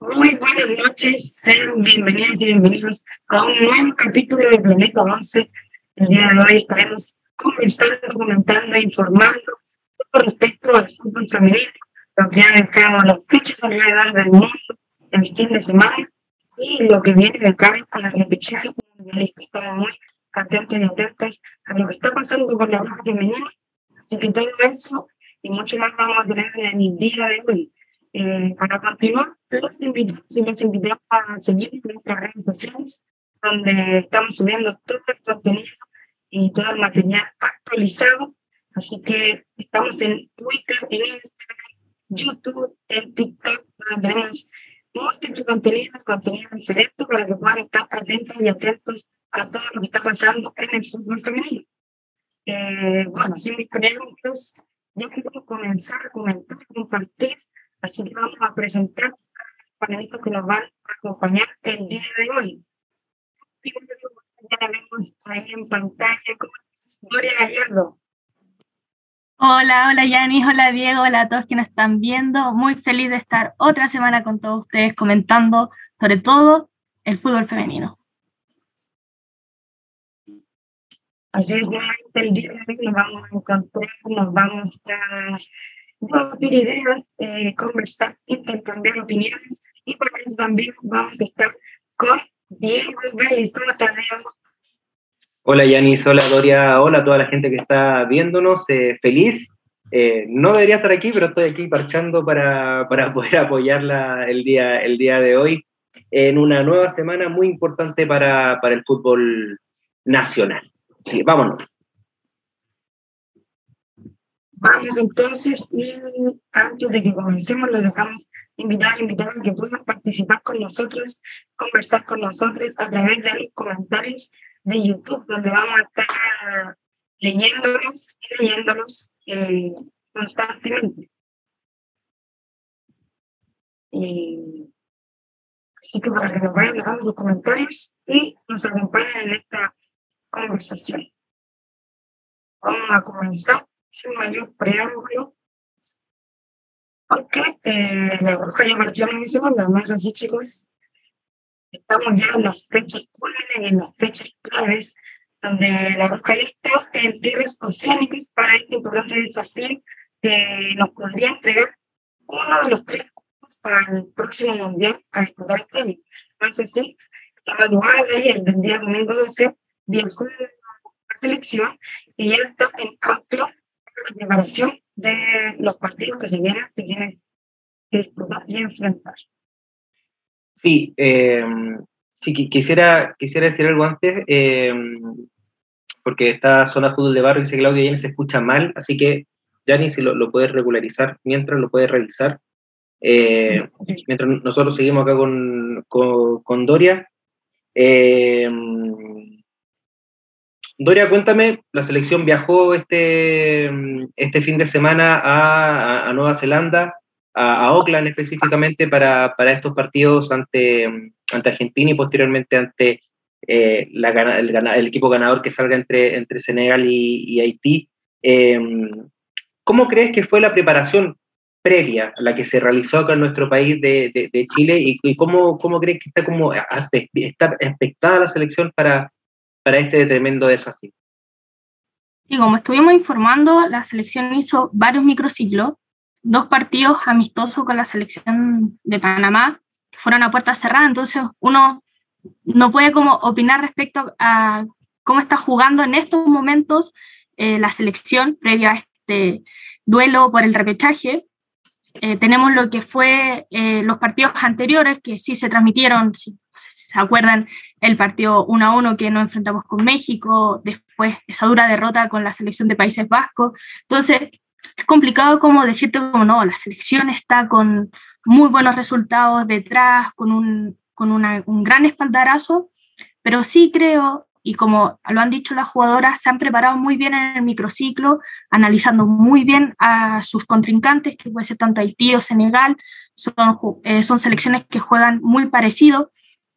Muy buenas noches, sean bienvenidas y bienvenidos a un nuevo capítulo de Planeta 11. El día de hoy estaremos comenzando, comentando informando con respecto al fútbol femenino, lo que han dejado las fechas alrededor del mundo el fin de semana y lo que viene de cara a la repechaje mundialista. Estamos muy atentos y atentas a lo que está pasando con la roja femenina. Así que todo eso y mucho más vamos a tener en el día de hoy. Eh, para continuar, los invitamos y los invitamos a seguir nuestras redes sociales, donde estamos subiendo todo el contenido y todo el material actualizado. Así que estamos en Twitter, en Instagram, YouTube, en TikTok, donde tenemos múltiples contenidos, contenido diferente para que puedan estar atentos y atentos a todo lo que está pasando en el fútbol femenino. Eh, bueno, sin mis preguntas, ya quiero comenzar a comentar, compartir Así que vamos a presentar a los panelistas que nos van a acompañar el día de hoy. Ya la vemos ahí en pantalla. Gloria Gallardo. Hola, hola Yanis, hola Diego, hola a todos que nos están viendo. Muy feliz de estar otra semana con todos ustedes comentando sobre todo el fútbol femenino. Así es, el día de hoy nos vamos a encontrar, nos vamos a compartir ideas, eh, conversar, intercambiar opiniones y por eso también vamos a estar con Diego Vélez. ¿Cómo estás, Diego? Hola Yanis, hola Doria, hola a toda la gente que está viéndonos, eh, feliz. Eh, no debería estar aquí, pero estoy aquí parchando para, para poder apoyarla el día, el día de hoy en una nueva semana muy importante para, para el fútbol nacional. Sí, vámonos. Vamos entonces, y antes de que comencemos, los dejamos invitados invitados a que puedan participar con nosotros, conversar con nosotros a través de los comentarios de YouTube, donde vamos a estar leyéndolos y leyéndolos eh, constantemente. así que para que nos vayan dejando sus comentarios y nos acompañen en esta conversación. Vamos a comenzar sin mayor preámbulo, porque eh, la bruja ya partió en mi segunda, más así chicos, estamos ya en las fechas cúlminas y en las fechas claves, donde la bruja ya está en tierras oceánicas para este importante desafío que nos podría entregar uno de los tres para el próximo mundial a disputar este año. Más así, la madrugada de ayer, del día domingo 12, viajó la selección y ya está en Auckland la preparación de los partidos que se vienen, que tienen que disputar y enfrentar. Sí, eh, sí quisiera, quisiera decir algo antes, eh, porque esta zona fútbol de barrio, dice Claudia, ya se escucha mal, así que Yanni, si lo, lo puedes regularizar mientras lo puedes revisar. Eh, mientras nosotros seguimos acá con, con, Doria. Doria, cuéntame, la selección viajó este, este fin de semana a, a Nueva Zelanda, a, a, Auckland específicamente, para, para estos partidos ante, ante, Argentina y posteriormente ante eh, el, equipo ganador que salga entre, entre Senegal y, Haití. Eh, ¿Cómo crees que fue la preparación previa a la que se realizó acá en nuestro país de, de, Chile y, cómo, cómo crees que está, como, está expectada la selección para para este tremendo desafío. Y como estuvimos informando, la selección hizo varios microciclos, dos partidos amistosos con la selección de Panamá, que fueron a puerta cerrada, entonces uno no puede como opinar respecto a cómo está jugando en estos momentos eh, la selección previa a este duelo por el repechaje. Eh, tenemos lo que fue eh, los partidos anteriores, que sí se transmitieron, si se acuerdan, el partido 1 a 1 que nos enfrentamos con México, después esa dura derrota con la selección de Países Vascos. Entonces, es complicado como decirte como no, la selección está con muy buenos resultados detrás, con un, con un gran espaldarazo, pero sí creo, y como lo han dicho las jugadoras, se han preparado muy bien en el microciclo, analizando muy bien a sus contrincantes, que puede ser tanto Haití o Senegal, son, eh, son selecciones que juegan muy parecido,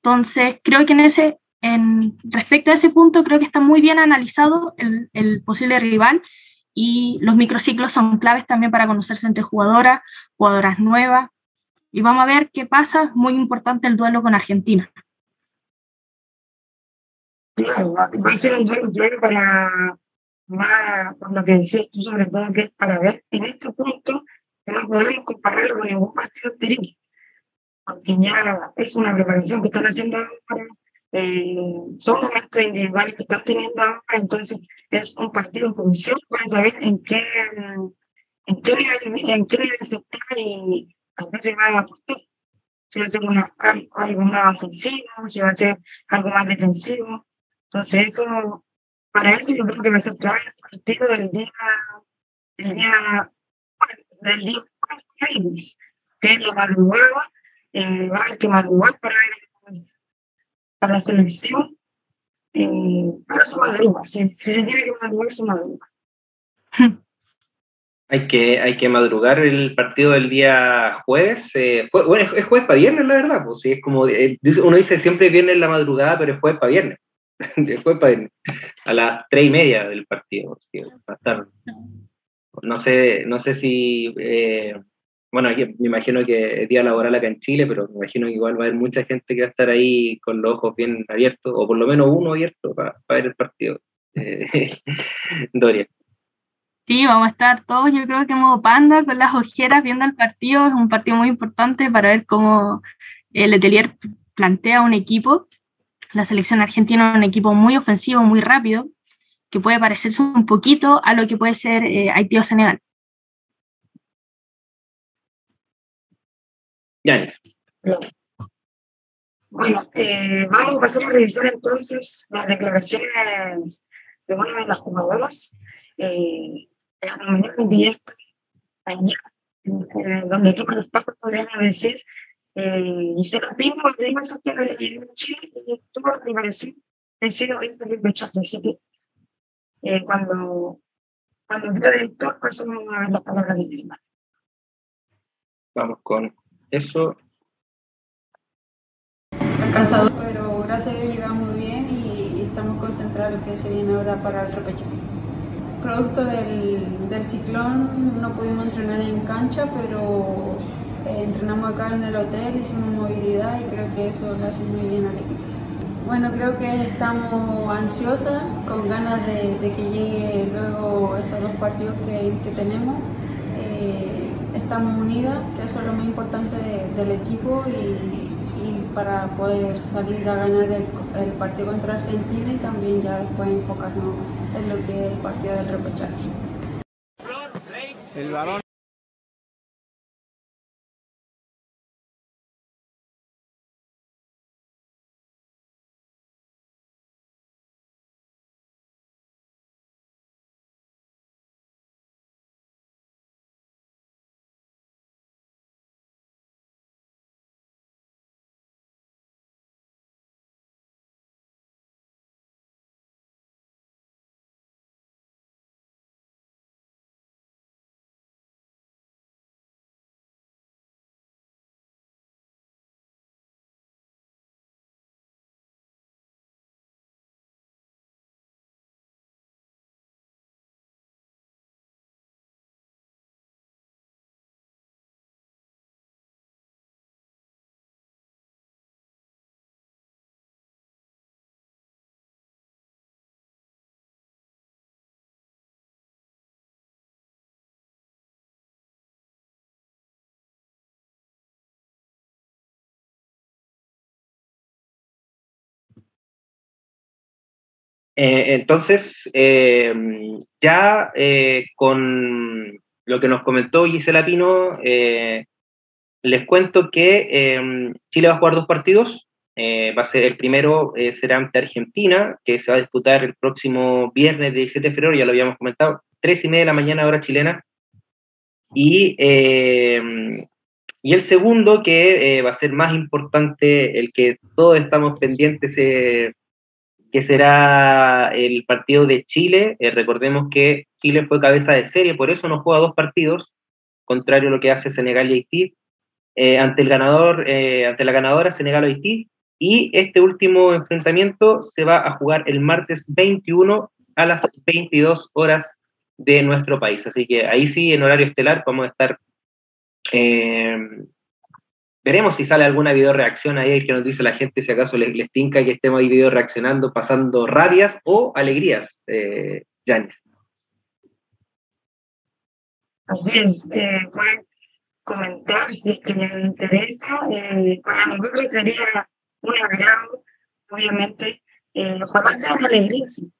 entonces, creo que en ese, en, respecto a ese punto, creo que está muy bien analizado el, el posible rival y los microciclos son claves también para conocerse entre jugadoras, jugadoras nuevas. y vamos a ver qué pasa. Muy importante el duelo con Argentina. Claro, va, a ser un duelo claro para, más, por lo que decías tú, sobre todo, que es para ver en este punto que no podemos compararlo con ningún partido anterior, porque ya es una preparación que están haciendo ahora, eh, son momentos individuales que están teniendo ahora, entonces es un partido crucial para saber en qué, en qué nivel, en qué nivel se está y a qué se va a apostar. Si va a ser una, algo más ofensivo, si va a ser algo más defensivo. Entonces, eso, para eso yo creo que va a ser clave el partido del día, del día, del día que es la madrugada, eh, va a haber que madrugar para ver para la selección, eh, pero se madruga, si, se tiene que madrugar, se madruga. Hay que, hay que madrugar el partido del día jueves. Eh, bueno, es, jueves para viernes, la verdad. Pues, es como, eh, uno dice siempre viernes la madrugada, pero es jueves para viernes. es jueves para viernes. A las tres y media del partido. va a estar, no, sé, no sé si. Eh, bueno, me imagino que es día laboral acá en Chile, pero me imagino que igual va a haber mucha gente que va a estar ahí con los ojos bien abiertos, o por lo menos uno abierto para, para ver el partido. Doria. Sí, vamos a estar todos, yo creo que en modo panda, con las ojeras, viendo el partido. Es un partido muy importante para ver cómo el Letelier plantea un equipo. La selección argentina es un equipo muy ofensivo, muy rápido, que puede parecerse un poquito a lo que puede ser eh, Haití o Senegal. Yanis. Bueno, eh, vamos a pasar a revisar entonces las declaraciones de una de las jugadoras. Eh, la comunidad directa allá, donde tocan los pacos, podrían decir, eh, y se la pingo, arriba esa tierra de Chile, y toda la liberación ha sido el rechazo. Así que eh, cuando, cuando creo del todo, pasamos a ver las palabras de mi Vamos con eso. Cansado, pero gracias a Dios llegamos muy bien y, estamos concentrados en lo que se viene ahora para el repechaje producto del, del, ciclón no pudimos entrenar en cancha, pero eh, entrenamos acá en el hotel, hicimos movilidad y creo que eso le hace muy bien al equipo. Bueno, creo que estamos ansiosas, con ganas de, de que llegue luego esos dos partidos que, que tenemos. Eh, estamos unidas, que eso es lo más importante del equipo y, para poder salir a ganar el, el partido contra Argentina y también ya después enfocarnos en lo que es el partido del repechaje. El balón Eh, entonces, eh, ya eh, con lo que nos comentó Gisela Pino, les cuento que Chile va a jugar dos partidos. va a ser el primero será ante Argentina, que se va a disputar el próximo viernes 17 de febrero, ya lo habíamos comentado, tres y media de la mañana hora chilena. Y, y el segundo, que va a ser más importante, el que todos estamos pendientes que será el partido de Chile. Eh, recordemos que Chile fue cabeza de serie, por eso no juega dos partidos, contrario a lo que hace Senegal y Haití, eh, ante, el ganador, eh, ante la ganadora Senegal Haití. Y este último enfrentamiento se va a jugar el martes 21 a las 22 horas de nuestro país. Así que ahí sí, en horario estelar, vamos a estar veremos si sale alguna video reacción ahí que nos dice la gente si acaso les, les tinca que estemos ahí video reaccionando, pasando rabias o alegrías, eh, Janis. Así es, eh, pueden comentar si es que les interesa. Eh, para nosotros sería un agrado, obviamente. Eh, ojalá sea una alegría, sí.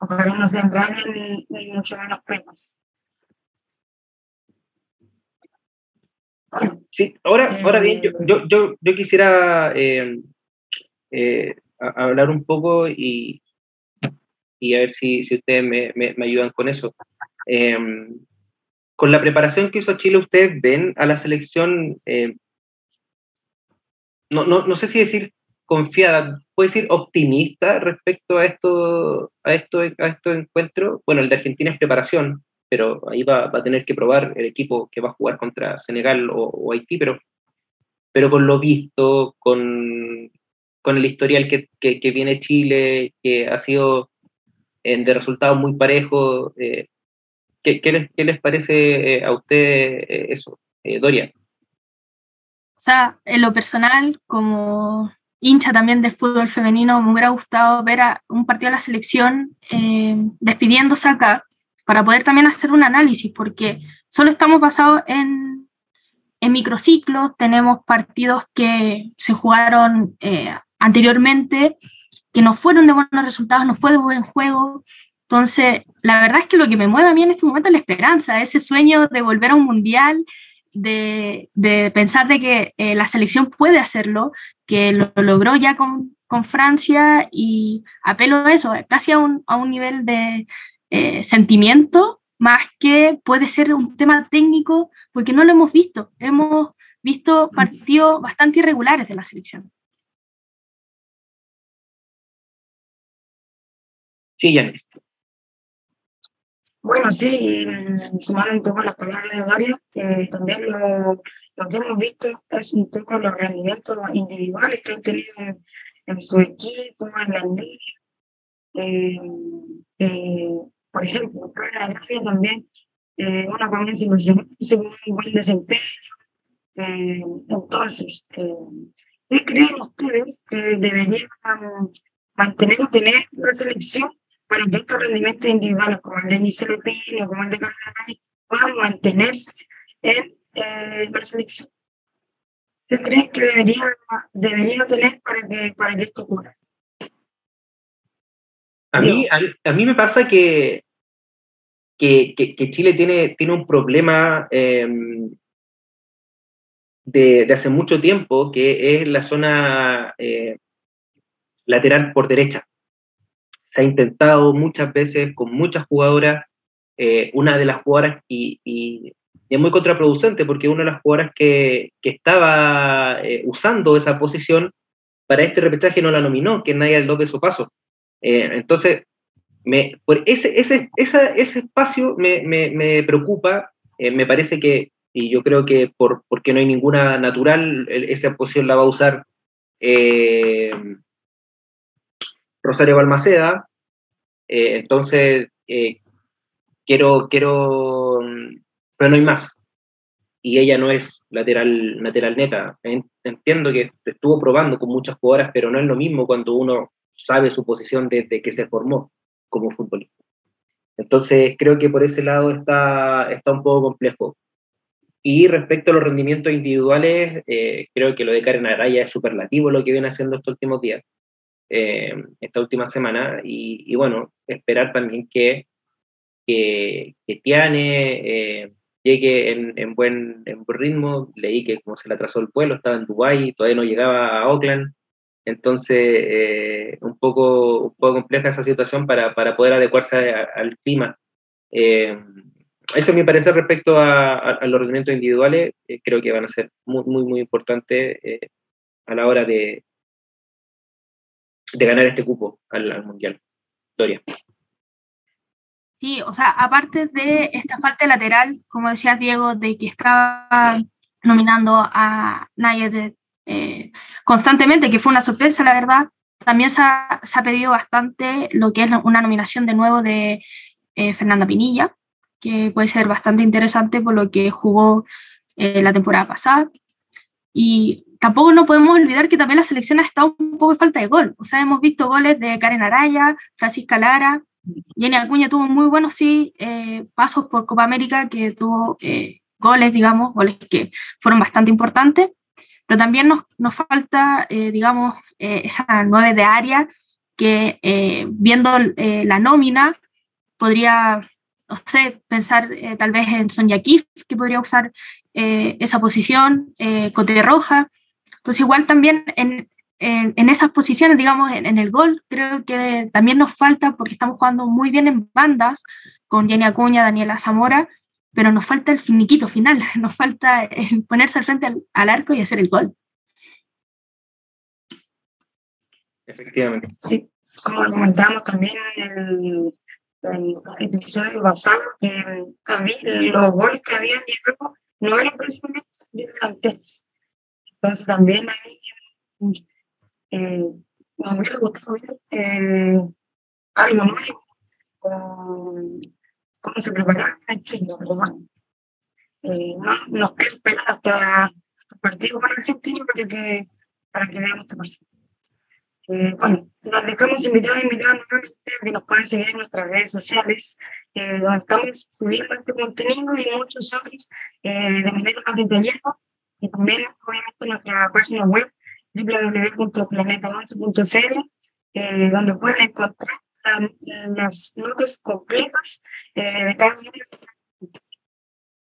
Ojalá no se engañen ni, ni mucho menos penas. Sí, ahora, ahora bien, yo, yo, yo, yo quisiera eh, eh, hablar un poco y, y a ver si, si ustedes me, me, me ayudan con eso. Eh, con la preparación que hizo Chile, ¿ustedes ven a la selección, eh, no, no, no sé si decir confiada, puede decir optimista respecto a esto, a esto, a estos encuentros? Bueno, el de Argentina es preparación, pero ahí va, va, a tener que probar el equipo que va a jugar contra Senegal o, Haití, pero, pero con lo visto, con, con el historial que, que, viene Chile, que ha sido eh, de resultados muy parejos, eh, ¿qué, qué, les, ¿qué, les, parece eh, a usted eso, Doria? O sea, en lo personal, como hincha también de fútbol femenino, me hubiera gustado ver a un partido de la selección despidiéndose acá para poder también hacer un análisis, porque solo estamos basados en, en microciclos, tenemos partidos que se jugaron eh, anteriormente, que no fueron de buenos resultados, no fue de buen juego. Entonces, la verdad es que lo que me mueve a mí en este momento es la esperanza, ese sueño de volver a un mundial, de, de pensar de que eh, la selección puede hacerlo, que lo, lo logró ya con, con, Francia y apelo a eso, casi a un, a un nivel de, eh, sentimiento más que puede ser un tema técnico, porque no lo hemos visto. Hemos visto partidos bastante irregulares de la selección. Sí, Yanis. Bueno, sí, sumando un poco las palabras de Daria, eh, también lo, lo, que hemos visto es un poco los rendimientos individuales que han tenido en, en su equipo, en la liga. Eh, eh, por ejemplo, para Arabia también eh, una comienza ilusionarse con un buen desempeño. Eh, entonces, eh, ¿qué creen ustedes que debería um, mantener o tener la selección para que estos rendimientos individuales, como el de Giselo Pino, como el de Carlos puedan mantenerse en eh, la selección? ¿Qué creen que debería, debería tener para que, para que esto ocurra? A mí, a, mí me pasa que, que, Chile tiene, tiene un problema eh, de, de, hace mucho tiempo, que es la zona eh, lateral por derecha. Se ha intentado muchas veces con muchas jugadoras, eh, una de las jugadoras, y, y, y, es muy contraproducente, porque una de las jugadoras que, que estaba eh, usando esa posición para este repechaje no la nominó, que es Nadia López Opaso. Eh, entonces, me, por ese, ese, esa, ese espacio me, me, preocupa, eh, me parece que, y yo creo que por, porque no hay ninguna natural, esa posición la va a usar eh, Rosario Balmaceda, entonces quiero, quiero, pero no hay más. Y ella no es lateral, lateral neta. Entiendo que estuvo probando con muchas jugadoras, pero no es lo mismo cuando uno sabe su posición desde que se formó como futbolista. Entonces, creo que por ese lado está, está un poco complejo. Y respecto a los rendimientos individuales, eh, creo que lo de Karen Araya es superlativo lo que viene haciendo estos últimos días, eh, esta última semana. Y, y, bueno, esperar también que, que, Tiane eh, llegue en, en, buen, en buen ritmo. Leí que como se le atrasó el vuelo, estaba en Dubái, todavía no llegaba a Oakland. Entonces, eh, un, poco, un poco compleja esa situación para, para poder adecuarse a, al clima. Eh, eso es mi parecer respecto a, a, a los rendimientos individuales. Eh, creo que van a ser muy, muy, muy importantes eh, a la hora de, de ganar este cupo al, al Mundial. Victoria. Sí, o sea, aparte de esta falta lateral, como decía Diego, de que estaba nominando a Nayed eh, constantemente, que fue una sorpresa, la verdad. También se ha, pedido bastante lo que es una nominación de nuevo de eh, Fernanda Pinilla, que puede ser bastante interesante por lo que jugó eh, la temporada pasada. Y tampoco no podemos olvidar que también la selección ha estado un poco de falta de gol. O sea, hemos visto goles de Karen Araya, Francisca Lara, Jenny Acuña tuvo muy buenos sí, pasos por Copa América, que tuvo goles, digamos, goles que fueron bastante importantes, pero también nos, nos falta, eh, digamos, esa nueve de área que viendo la nómina podría, no sé, pensar tal vez en Sonia Kif, que podría usar esa posición, Cote Roja, pues igual también en, en, esas posiciones, digamos, en, el gol, creo que también nos falta, porque estamos jugando muy bien en bandas, con Jenny Acuña, Daniela Zamora, pero nos falta el finiquito final, nos falta ponerse al frente al, arco y hacer el gol. Efectivamente. Sí, como comentamos también en el, episodio pasado, que también los goles que habían llegado no eran precisamente delanteros. Entonces también hay eh, me hubiera gustado ver eh, algo nuevo, con cómo se preparaba pero bueno, eh, no, nos queda esperar hasta el partido para Argentina para que, para que veamos qué pasa. Eh, bueno, nos dejamos invitados invitados a que nos puedan seguir en nuestras redes sociales, eh, donde estamos subiendo este contenido y muchos otros eh, de manera más detallada, y también obviamente en nuestra página web www.planeta11.cl, eh, donde pueden encontrar las notas completas eh, de cada de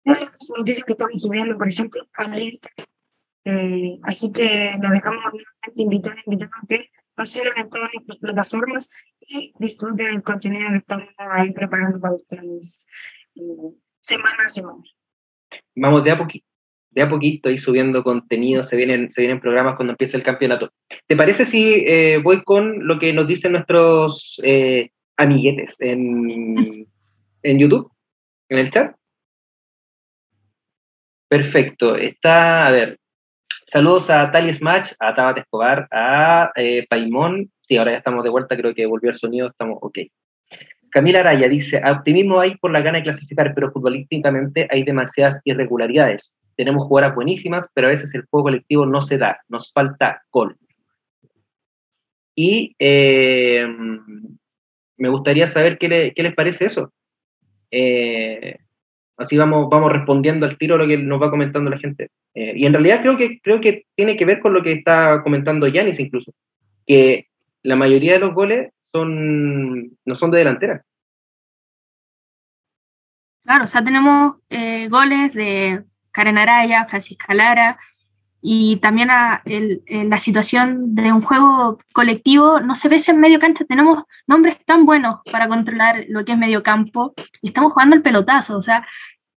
las noticias que estamos subiendo, por ejemplo, a lista. Eh, así que nos dejamos nuevamente invitar, invitar a que pasen en todas nuestras plataformas y disfruten el contenido que estamos ahí preparando para ustedes eh, semana a semana. Vamos de a poquito de a poquito y subiendo contenido, se vienen, se vienen programas cuando empiece el campeonato. ¿Te parece si eh, voy con lo que nos dicen nuestros eh, amiguetes en, en YouTube, en el chat? Perfecto, está, a ver, saludos a Tali Smash, a Tabata Escobar, a eh, Paimón, sí, ahora ya estamos de vuelta, creo que volvió el sonido, estamos ok. Camila Araya dice, optimismo hay por la gana de clasificar, pero futbolísticamente hay demasiadas irregularidades tenemos jugadoras buenísimas, pero a veces el juego colectivo no se da, nos falta gol. Y eh, me gustaría saber qué, les parece eso. Eh, así vamos, vamos respondiendo al tiro a lo que nos va comentando la gente. Eh, y en realidad creo que, creo que tiene que ver con lo que está comentando Yanis incluso, que la mayoría de los goles son, no son de delantera. Claro, o sea, tenemos goles de Karen Araya, Francisca Lara, y también a la situación de un juego colectivo, no se ve en medio cancha, tenemos nombres tan buenos para controlar lo que es medio campo, y estamos jugando el pelotazo, o sea,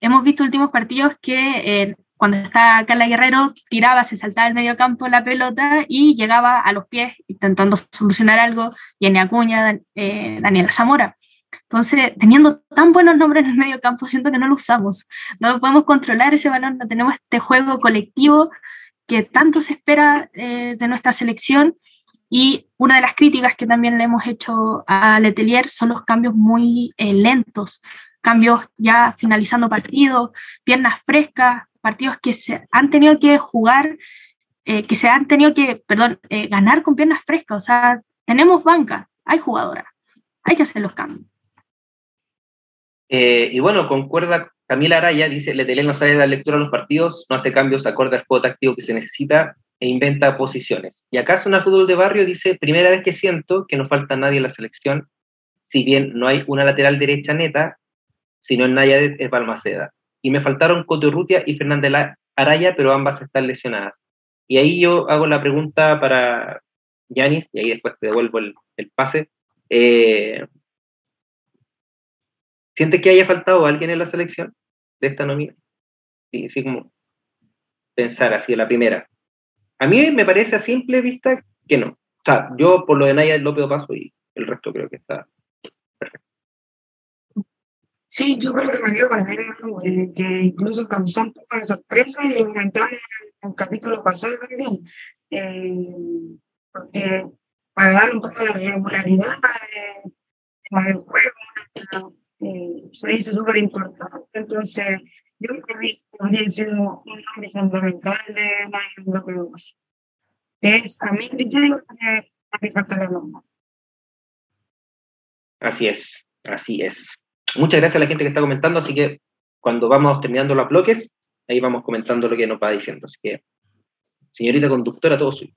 hemos visto últimos partidos que eh, cuando está Carla Guerrero tiraba, se saltaba el medio campo la pelota y llegaba a los pies intentando solucionar algo, Jenny Acuña, eh, Daniela Zamora. Entonces, teniendo tan buenos nombres en el medio campo, siento que no lo usamos. No podemos controlar ese balón, no tenemos este juego colectivo que tanto se espera eh, de nuestra selección. Y una de las críticas que también le hemos hecho a Letelier son los cambios muy eh, lentos, cambios ya finalizando partidos, piernas frescas, partidos que se han tenido que jugar, eh, que se han tenido que, perdón, ganar con piernas frescas. O sea, tenemos banca, hay jugadoras, hay que hacer los cambios. Eh, y bueno, concuerda Camila Araya, dice, Letelén no sabe dar lectura a los partidos, no hace cambios acorde al juego táctico que se necesita e inventa posiciones. Y acá es una fútbol de barrio, dice, primera vez que siento que no falta nadie en la selección, si bien no hay una lateral derecha neta, sino en Naya de Balmaceda. Y me faltaron Cotorrutia y Fernández Araya, pero ambas están lesionadas. Y ahí yo hago la pregunta para Yanis, y ahí después te devuelvo el, el pase. Eh, ¿Siente que haya faltado alguien en la selección de esta nómina? Sí, así como pensar así de la primera. A mí me parece a simple vista que no. O sea, yo por lo de Naya López paso y el resto creo que está perfecto. Sí, yo creo que me quedo con el eh, que incluso causó un poco de sorpresa y lo comentamos en el capítulo pasado también. Eh, porque para dar un poco de regularidad eh, en el juego, eh, eso es súper importante. Entonces, yo he visto habría sido un nombre fundamental de la Europeo. Es a mi criterio que hace falta la norma. Así es, así es. Muchas gracias a la gente que está comentando, así que cuando vamos terminando los bloques, ahí vamos comentando lo que nos va diciendo. Así que, señorita conductora, todo suyo.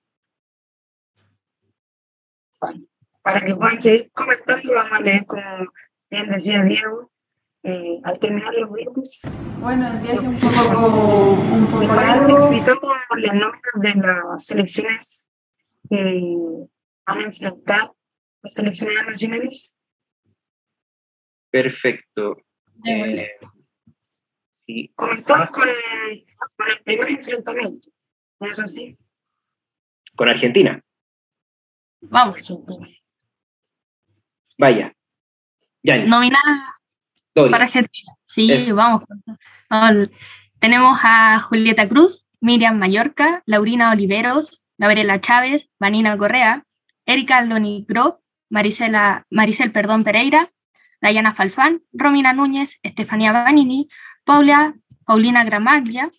Para que puedan seguir comentando, vamos a leer, como bien decía Diego, eh, al terminar los bloques. Bueno, el viaje un poco, un poco largo. Empezamos por las nóminas de las selecciones que van a enfrentar las selecciones nacionales. Perfecto. Eh, sí. Comenzamos con, con el primer enfrentamiento. ¿No es así? Con Argentina. Vamos. Argentina. Vaya. Nominada para Argentina. Sí, Eso. vamos. No, tenemos a Julieta Cruz, Miriam Mallorca, Laurina Oliveros, Gabriela Chávez, Vanina Correa, Erika Lonigro, Marisela, Maricel perdón, Pereira, Dayana Falfán, Romina Núñez, Estefanía Vanini, Paula, Paulina Gramaglia,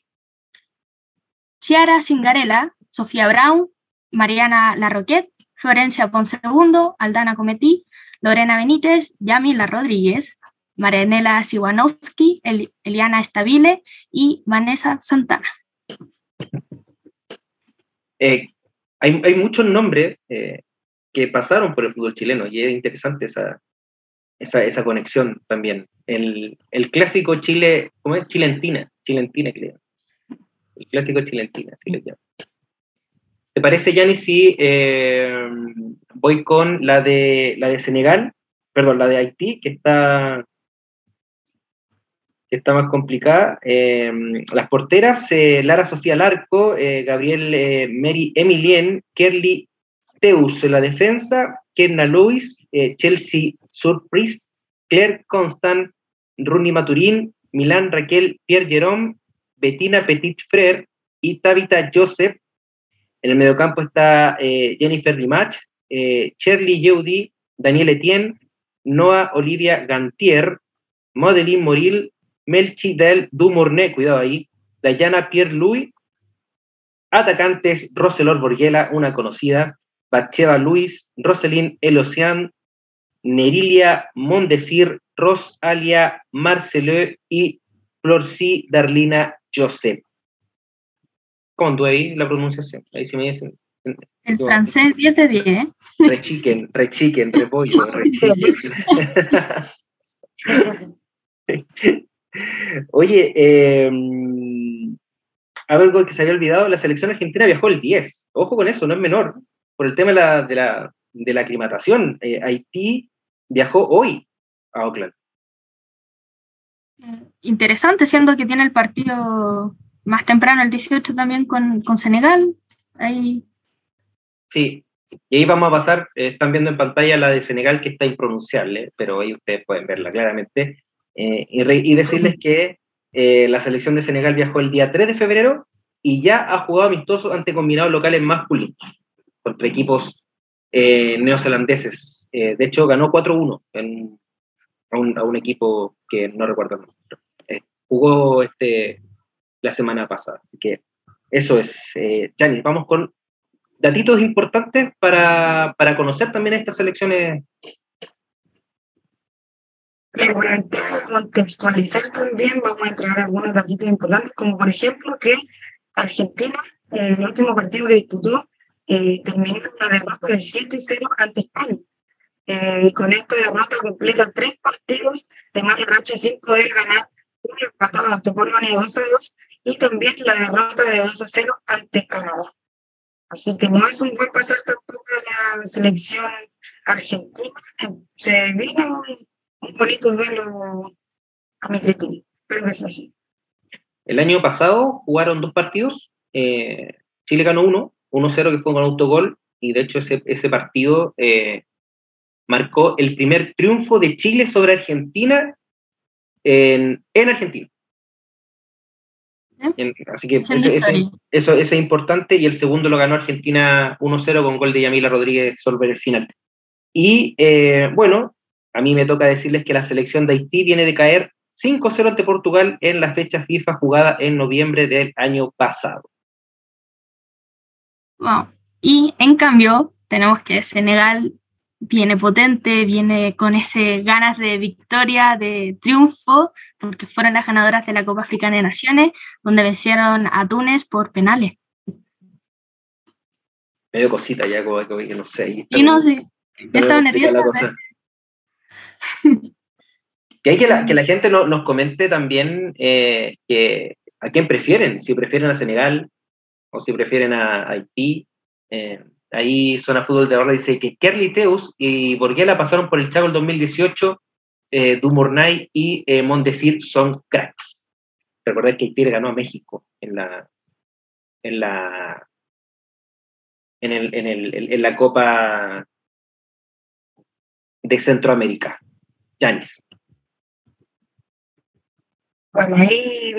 Ciara Cingarela, Sofía Brown, Mariana Larroquet, Florencia Ponce II, Aldana Cometí, Lorena Benítez, Yamila Rodríguez, Marianela Siwanowski, El- Eliana Estabile y Vanessa Santana. Eh, hay, muchos nombres eh, que pasaron por el fútbol chileno y es interesante esa, esa, conexión también. El, el clásico Chile, ¿cómo es? Chilentina, Chilentina llaman. El clásico Chilentina, así le llaman. ¿Te parece, Yanni, si eh, voy con la de, la de Senegal, perdón, la de Haití, que está, está más complicada? Eh, las porteras, eh, Lara Sofía Larco, Gabriel Mary Emilien, Kerly Teus en la defensa, Kenna Lewis, Chelsea Surprise, Claire Constant, Rooney Maturín, Milán Raquel Pierre Jerome, Bettina Petit Frere y Tabitha Joseph. En el mediocampo está eh, Jennifer Rimach, eh, Shirley Yeudi, Daniel Etienne, Noah Olivia Gantier, Madeline Moril, Melchi Del cuidado ahí, Dayana Pierre Louis, atacantes Roselor Borguela, una conocida, Batcheva Luis, Roselyn Elocian, Nerilia Mondesir, Rosalia Marceleux y Florcy Darlina Joseph. ¿Cómo anduve ahí la pronunciación? Ahí sí me dicen. El Yo- francés 10 de 10. ¿eh? Rechiquen, rechiquen, repollo, rechiquen. Oye, eh, algo que se había olvidado, la selección argentina viajó el 10. Ojo con eso, no es menor. Por el tema de la, de la, de la aclimatación. Eh, Haití viajó hoy a Oakland. Eh, Interesante, siendo que tiene el partido más temprano, el 18 también con, con Senegal. Ahí, Sí, y ahí vamos a pasar, eh, están viendo en pantalla la de Senegal que está impronunciable, pero ahí ustedes pueden verla claramente. Eh, y, y decirles que eh, la selección de Senegal viajó el día 3 de febrero y ya ha jugado amistosos ante combinados locales masculinos contra equipos neozelandeses. De hecho, ganó 4-1 en- a, un, a un equipo que no recuerdo el nombre. Jugó este, la semana pasada. Así que eso es. Eh, Janis, vamos con datitos importantes para, para conocer también estas selecciones. Pero para contextualizar también vamos a entregar algunos datos importantes, como por ejemplo que Argentina, en el último partido que disputó, eh, terminó una derrota de 7-0 ante España. Eh, y con esta derrota completa tres partidos de mala racha sin poder ganar, uno empatado ante Polonia 2-2 y también la derrota de 2-0 ante Canadá. Así que no es un buen pasar tampoco de la selección argentina. Se viene un, un bonito duelo a mi criterio. Espero que sea así. El año pasado jugaron dos partidos. eh, Chile ganó uno, 1-0 que fue con autogol, y de hecho ese, ese partido eh, marcó el primer triunfo de Chile sobre Argentina en, en Argentina. En- así que eso, es importante, y el segundo lo ganó Argentina 1-0 con gol de Yamila Rodríguez sobre el final. Y eh, bueno, a mí me toca decirles que la selección de Haití viene de caer 5-0 ante Portugal en la fecha FIFA jugada en noviembre del año pasado. Wow. Y en cambio, tenemos que Senegal viene potente, viene con ese ganas de victoria, de triunfo, porque fueron las ganadoras de la Copa Africana de Naciones, donde vencieron a Túnez por penales. Medio cosita ya, como que no sé. Y no sé, ya estaba nerviosa. que hay que la, que la gente no, nos comente también eh, que, a quién prefieren, si prefieren a Senegal o si prefieren a, Haití. Eh, ahí Zona Fútbol de ahora dice que Kerly Teus y Borguela pasaron por el Chaco el 2018, eh, y eh, Mondesir son cracks. Recordad que Haití ganó a México en la, en la en, el, en, el, en la Copa de Centroamérica. Yanis. Bueno, ahí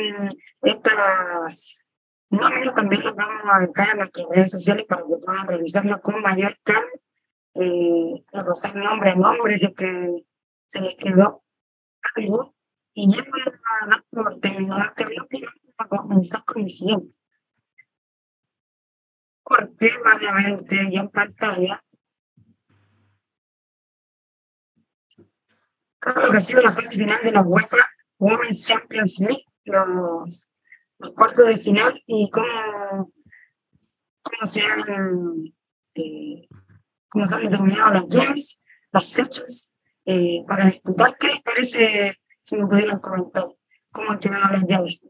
estas números también los vamos a dejar en nuestras redes sociales para que puedan revisarlo con mayor calma. Eh, repasar nombre a nombre de que se les quedó algo. Y ya vamos a dar por terminado este bloque a comenzar con el siguiente porque van a ver ustedes ya en pantalla. Todo lo que ha sido la fase final de la UEFA Women's Champions League, los, los cuartos de final y cómo, cómo se han eh, cómo se han determinado las llaves, las fechas eh, para disputar. ¿Qué les parece si me pudieran comentar cómo han quedado las llaves?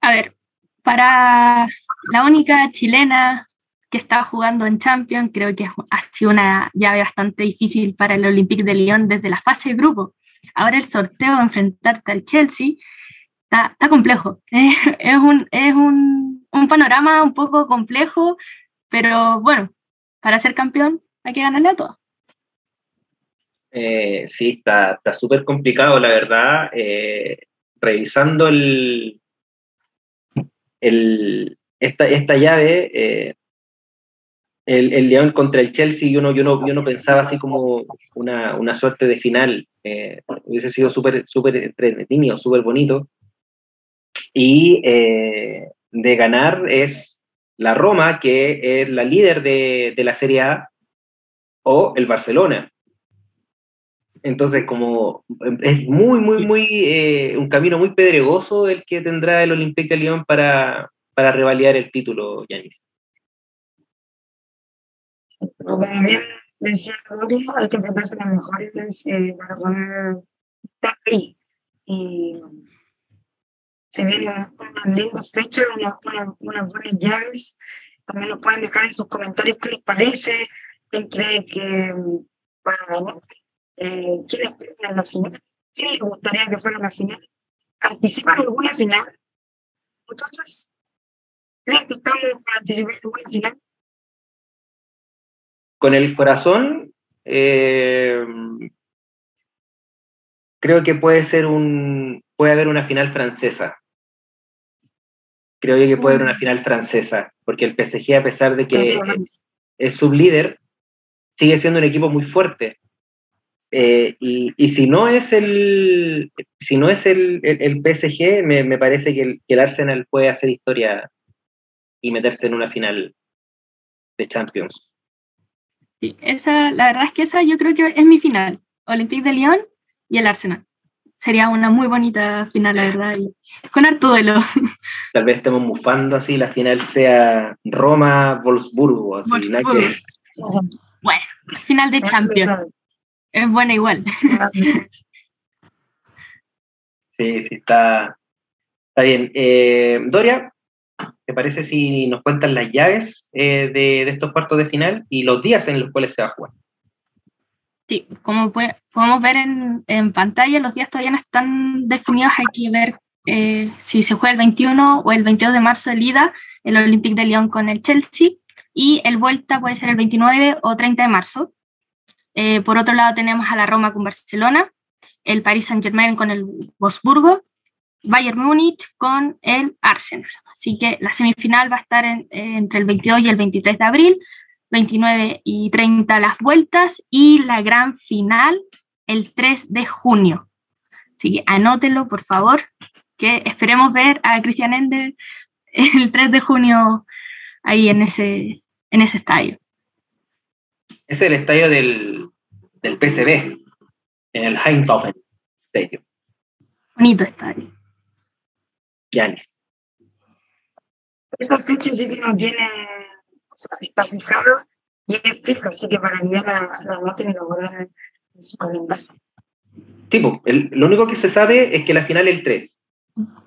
A ver, para la única chilena que estaba jugando en Champions, creo que ha sido una llave bastante difícil para el Olympique de Lyon desde la fase de grupo. Ahora el sorteo de enfrentarte al Chelsea está, está complejo. Es, un, es un, un, panorama un poco complejo, pero bueno, para ser campeón hay que ganarle a todo. Eh, sí, está súper complicado, la verdad. Eh, revisando el, el, esta, esta llave, eh, el, el, León contra el Chelsea, yo no, yo no, yo no pensaba así como una, una suerte de final. Hubiese sido súper super entretenido, súper bonito. Y de ganar es la Roma, que es la líder de, de la Serie A, o el Barcelona. Entonces, como es muy, muy, muy, eh, un camino muy pedregoso el que tendrá el Olympique de Lyon para, para revalidar el título, Yanis. Como bien decía Doris, hay que enfrentarse a los mejores eh, para poder estar ahí. Y se vienen unas lindas fechas, unas, unas, buenas llaves. También nos pueden dejar en sus comentarios qué les parece, quién cree que para ganar eh, quién espera en la final, quién les gustaría que fuera la final, anticipan alguna final, muchachos, creen que estamos para anticipar alguna final. Con el corazón, eh, creo que puede ser un, puede haber una final francesa. Creo yo que puede haber una final francesa, porque el PSG, a pesar de que es sublíder, sigue siendo un equipo muy fuerte. Eh, y, y, si no es el, si no es el, el, PSG, me, me, parece que el, que el, Arsenal puede hacer historia y meterse en una final de Champions. Sí, esa, la verdad es que esa yo creo que es mi final. Olympique de Lyon y el Arsenal. Sería una muy bonita final, la verdad, y con harto duelo. Tal vez estemos mufando así, la final sea Roma-Wolfsburgo. Así, Que... Bueno, final de Champions. Es buena igual. Sí, sí, está, está bien. Eh, Doria, ¿te parece si nos cuentan las llaves eh, de, de, estos cuartos de final y los días en los cuales se va a jugar? Sí, como puede, podemos ver en, en, pantalla, los días todavía no están definidos. Hay que ver eh, si se juega el 21 o el 22 de marzo el ida, el Olympique de Lyon con el Chelsea, y el vuelta puede ser el 29 o 30 de marzo. Eh, por otro lado tenemos a la Roma con Barcelona, el Paris Saint-Germain con el Wolfsburgo, Bayern Múnich con el Arsenal. Así que la semifinal va a estar en, entre el 22 y el 23 de abril, 29 y 30 las vueltas y la gran final el 3 de junio. Así que anótenlo, por favor, que esperemos ver a Cristian Ender el 3 de junio ahí en ese, en ese estadio. Es el estadio del, del PCB, en el Eindhoven Stadium. Bonito estadio. Yanis. Esa fecha sí que no tiene, o sea, está fijado y es fijo, así que para enviar la, la nota y lo guardan en su calendario. Sí, pues, el- lo único que se sabe es que la final es el 3.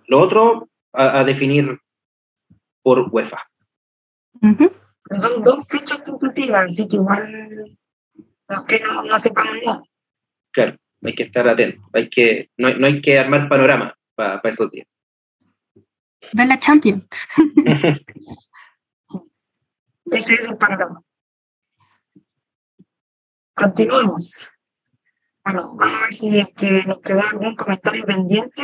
Lo otro a, a definir por UEFA. Ujú. Pero son dos fechas tentativas, así que igual no es que no, no sepamos nada. Claro, hay que estar atento. Hay que, no, hay- no hay que armar panorama para esos días. Ver la Champions. Ese es el panorama. Continuamos. Bueno, vamos a ver si es que nos quedó algún comentario pendiente.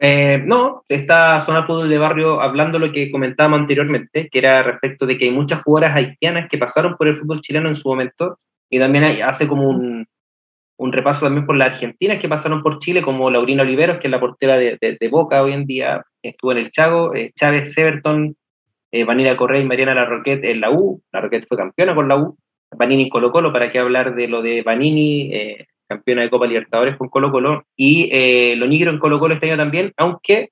Eh, no, está Zona Fútbol de Barrio hablando lo que comentábamos anteriormente, que era respecto de que hay muchas jugadoras haitianas que pasaron por el fútbol chileno en su momento, y también hace como un, un repaso también por las argentinas que pasaron por Chile, como Laurina Oliveros, que es la portera de, Boca hoy en día, estuvo en el Chago, eh, Chávez Severton, eh, Vanilla Correa y Mariana Larroquette en la U, Larroquette fue campeona con la U, Vanini Colo Colo, para qué hablar de lo de Vanini, eh, campeona de Copa Libertadores con Colo Colo, y eh, lo Nigro en Colo Colo este año también, aunque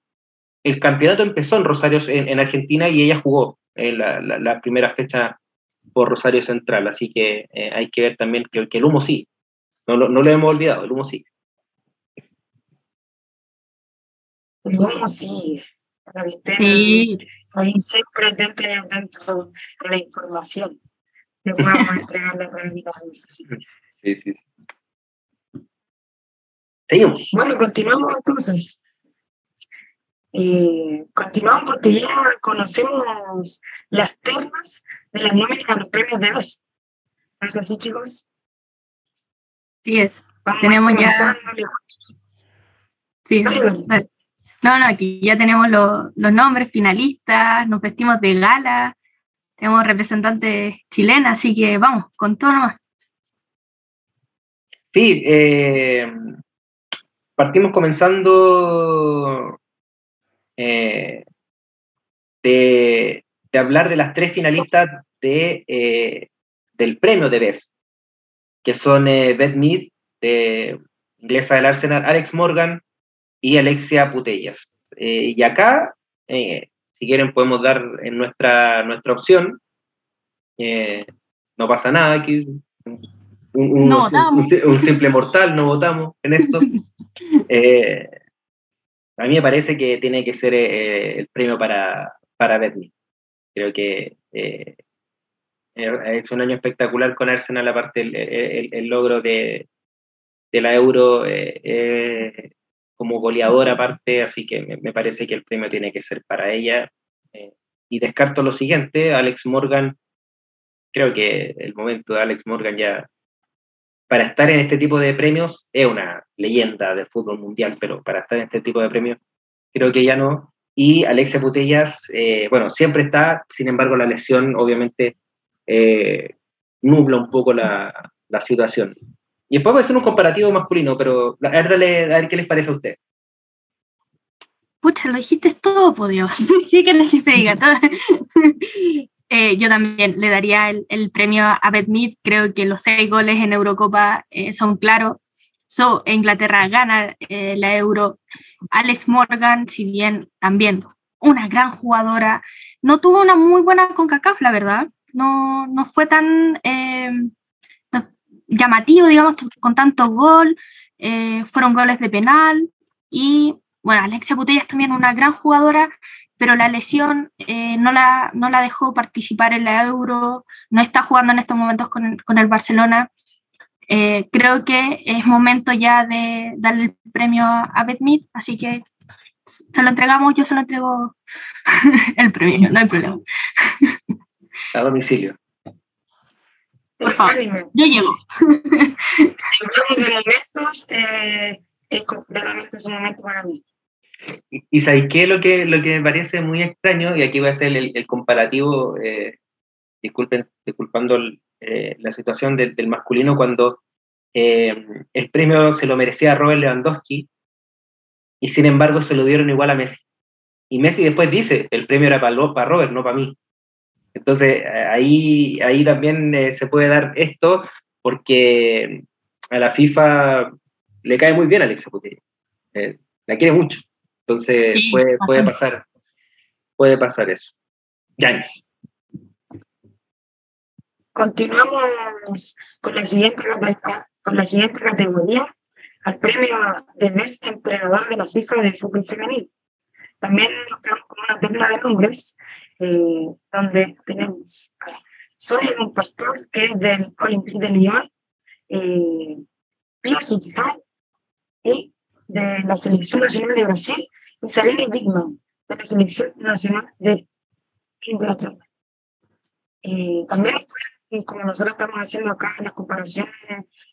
el campeonato empezó en Rosario, en, en Argentina, y ella jugó en la, la- la primera fecha por Rosario Central, así que eh, hay que ver también que, que el humo sí, no, lo- no lo hemos olvidado, el humo sí. Y vamos sí, para que estén Sí, ahí siempre dentro, dentro de la información que podamos entregar la realidad. Sí, sí, sí. Seguimos. Bueno, continuamos entonces. Eh, continuamos porque ya conocemos las ternas de las nóminas a los premios de BES. ¿No es así, chicos? sí es. Vamos Tenemos ya-. Sí. Dale, dale. dale. No, no, aquí ya tenemos los, los nombres finalistas, nos vestimos de gala, tenemos representantes chilenas, así que vamos, con todo nomás. Sí, eh, partimos comenzando eh, de, de hablar de las tres finalistas de, eh, del premio de BES, que son eh, Beth Mead, de inglesa del Arsenal, Alex Morgan y Alexia Putellas. Eh, y acá, si quieren, podemos dar en nuestra, nuestra opción. No pasa nada, aquí un, un- No un- votamos. un- un simple mortal, no votamos en esto. Eh, a mí me parece que tiene que ser eh, el premio para, para. Creo que eh, es un año espectacular con Arsenal, aparte el, logro de, de la Euro eh, como goleadora aparte, así que me, me parece que el premio tiene que ser para ella. Y descarto lo siguiente, Alex Morgan, creo que el momento de Alex Morgan ya para estar en este tipo de premios es una leyenda del fútbol mundial, pero para estar en este tipo de premios creo que ya no. Y Alexia Putellas, eh, bueno, siempre está, sin embargo la lesión obviamente eh, nubla un poco la, la situación. Y después voy a hacer un comparativo masculino, pero a ver, dale, a ver qué les parece a usted. Pucha, lo dijiste todo, por Dios. ¿Qué querés que te diga? Eh, yo también le daría el, premio a Beth Mead. Creo que los seis goles en Eurocopa eh, son claros. So, Inglaterra gana eh, la Euro. Alex Morgan, si bien también una gran jugadora, no tuvo una muy buena CONCACAF, la verdad. No, no fue tan eh, llamativo, digamos, con tanto gol. Fueron goles de penal. Y bueno, Alexia Putellas también una gran jugadora, pero la lesión eh, no, la, no la dejó participar en la Euro, no está jugando en estos momentos con, el- con el Barcelona. Eh, creo que es momento ya de darle el premio a Mead, así que se lo entregamos, yo se lo entrego el premio, no hay problema. A domicilio. Por favor. Yo llego. Si hablamos de momentos, eh, es completamente su momento para mí. Y, ¿sabéis qué? Lo que, lo que me parece muy extraño, y aquí voy a hacer el, el comparativo, eh, disculpen, disculpando eh, la situación del, masculino, cuando eh, el premio se lo merecía Robert Lewandowski y sin embargo se lo dieron igual a Messi. Y Messi después dice, el premio era para, para Robert, no para mí. Entonces ahí, ahí también se puede dar esto porque a la FIFA le cae muy bien a Alexa Putellas. Eh, la quiere mucho. Entonces puede, puede, pasar, puede pasar eso. Janis. Continuamos con la siguiente, con la siguiente categoría, al premio de Best Entrenador de la FIFA de Fútbol Femenino. También nos quedamos con una terna de nombres, eh, donde tenemos a Sonia Pastor, que es del Olympique de Lyon, eh, Pia y de la Selección Nacional de Brasil, y Sarina Bigman, de la Selección Nacional de Inglaterra. Eh, también, como nosotros estamos haciendo acá las comparaciones,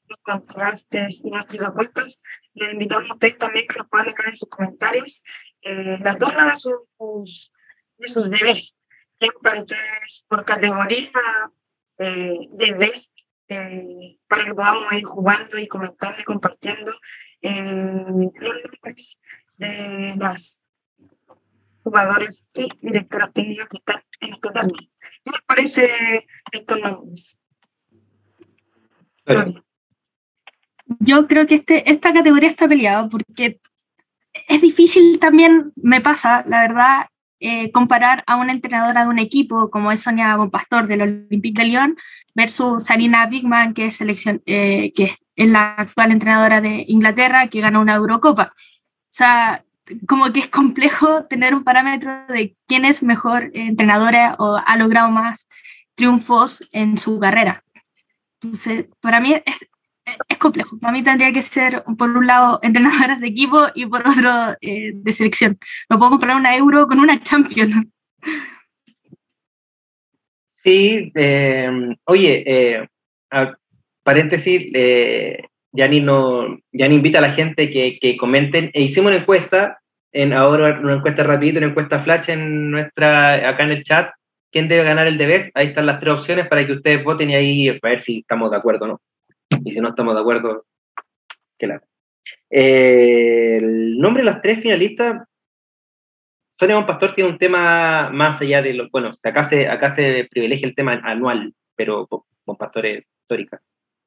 los contrastes y nuestras apuestas, les invitamos a ustedes también que nos puedan dejar en sus comentarios eh, las dos de sus, de sus deberes, para ustedes por categoría eh, de best, eh, para que podamos ir jugando y comentando y compartiendo eh, los nombres de las jugadores y directoras técnicas que están en este tema. ¿Qué les parece estos nombres? Yo creo que este, esta categoría está peleada porque es difícil también, me pasa, la verdad, eh, comparar a una entrenadora de un equipo como es Sonia Bonpastor del Olympique de Lyon versus Sarina Bigman, que es, selección, eh, que es la actual entrenadora de Inglaterra, que ganó una Eurocopa. O sea, como que es complejo tener un parámetro de quién es mejor entrenadora o ha logrado más triunfos en su carrera. Entonces, para mí es, es complejo. Para mí tendría que ser, por un lado, entrenadoras de equipo y por otro, eh, de selección. No puedo comprar una euro con una Champions. Sí, eh, oye, eh, paréntesis, eh, no, invita a la gente que, que comenten. E hicimos una encuesta, en, ahora una encuesta rapidita, una encuesta flash en nuestra, acá en el chat. ¿Quién debe ganar el Debes? Ahí están las tres opciones para que ustedes voten y ahí a ver si estamos de acuerdo o no. Y si no estamos de acuerdo, qué lata. Eh, el nombre de las tres finalistas, Sonia Pastor tiene un tema más allá de lo. Bueno, acá se, acá se privilegia el tema anual, pero Bon Pastor es histórica.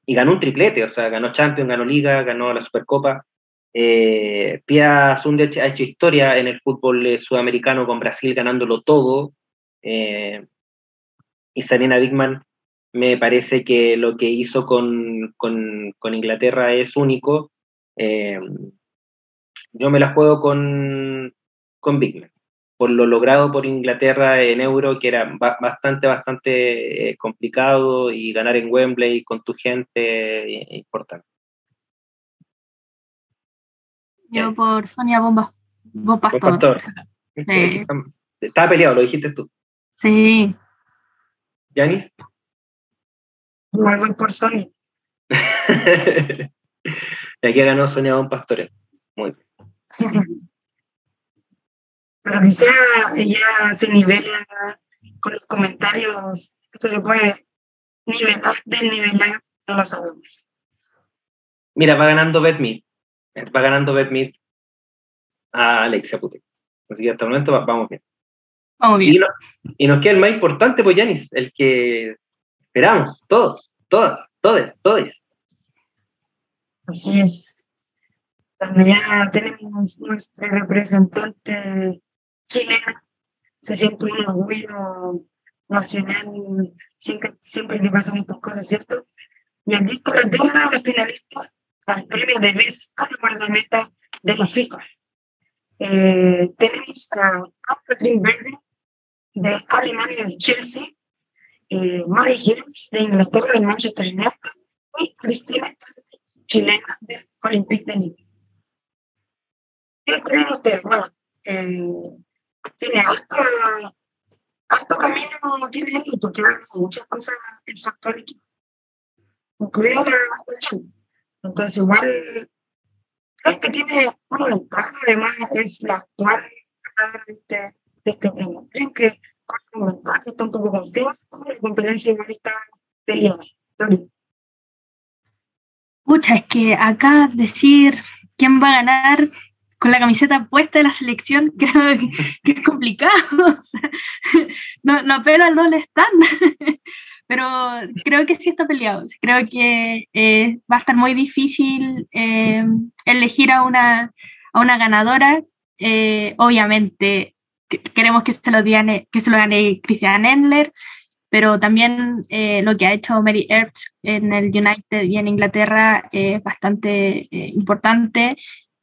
Y ganó un triplete, o sea, ganó Champions, ganó Liga, ganó la Supercopa. Eh, Pia ha hecho historia en el fútbol eh, sudamericano con Brasil ganándolo todo. Eh, y Sarina Bigman me parece que lo que hizo con, con, Inglaterra es único. Eh, yo me la juego con, con Bigman, por lo logrado por Inglaterra en Euro, que era bastante, bastante eh, complicado, y ganar en Wembley con tu gente eh, importante. Yo por Sonia Bomba. Bomba Pastor. Estaba peleado, lo dijiste tú. Sí. ¿Yanis? Igual voy por Sony. y aquí ganó Sonia Don Pastore. Muy bien. Pero quizá ya se nivela con los comentarios. Esto se puede nivelar, desnivelar, no lo sabemos. Mira, va ganando Betmit. Va ganando Betmit a Alexia Putin. Así que hasta el momento vamos bien. Vamos bien. Y, nos queda el más importante, pues, Yanis, el que Esperamos, todos, todas, todes, todes. Así es. Cuando ya tenemos nuestro representante chileno, se siente un orgullo nacional siempre, siempre que pasan estas cosas, ¿cierto? Y aquí está la de los finalistas al premio de la guardameta de la FIFA. Eh, tenemos a Catherine Berger de Alemania del Chelsea, eh, Mary Hills de Inglaterra del Manchester United y Cristina chilena del Olympique de Lille. ¿Qué creen ustedes? Bueno, eh, tiene alto, alto camino, tiene porque hace muchas cosas en su actual equipo, incluida la, la Entonces, igual, creo que tiene una ventaja, además es la actual de este, de este premio. ¿Creen que está un poco confianza, la competencia igual está peleada. Pucha, es que acá decir quién va a ganar con la camiseta puesta de la selección, creo que, es complicado. no, no, pero no le están. pero creo que sí está peleado. Creo que eh, va a estar muy difícil eh, elegir a una, a una ganadora. Eh, obviamente queremos que se lo, gane, que se lo gane Christian Endler, pero también lo que ha hecho Mary Earps en el United y en Inglaterra es bastante importante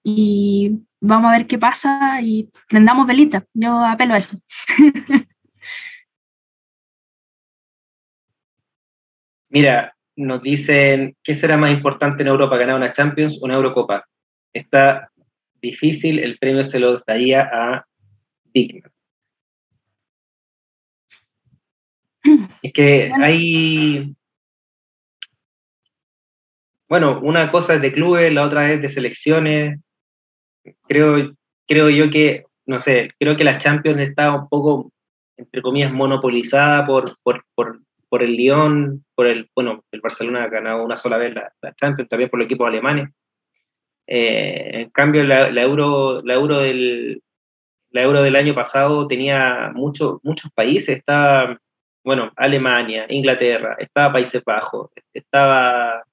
y vamos a ver qué pasa y prendamos velita. Yo apelo a eso. Mira, nos dicen, ¿qué será más importante en Europa, ganar una Champions o una Eurocopa? Está difícil, el premio se lo daría a Digna. Es que hay, bueno, una cosa es de clubes, la otra es de selecciones. Creo, creo yo que, no sé, creo que la Champions está un poco, entre comillas, monopolizada por, por, por por el Lyon, por el, bueno, el Barcelona ha ganado una sola vez la, Champions, también por los equipos alemanes. Eh, en cambio, la, euro, la, euro del, la euro del año pasado tenía muchos muchos países, estaba, bueno, Alemania, Inglaterra, estaba Países Bajos, estaba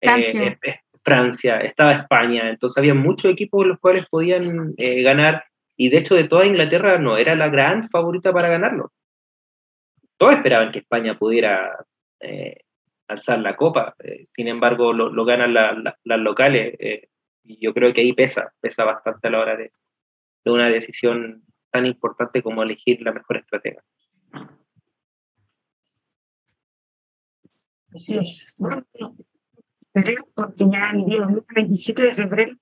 eh, Francia. estaba España, entonces había muchos equipos los cuales podían eh, ganar, y de hecho de toda Inglaterra no era la gran favorita para ganarlo todos esperaban que España pudiera eh, alzar la copa, eh, sin embargo lo, ganan las locales eh, y yo creo que ahí pesa, pesa bastante a la hora de, una decisión tan importante como elegir la mejor estrategia. Así es. Porque ya el día 27 de febrero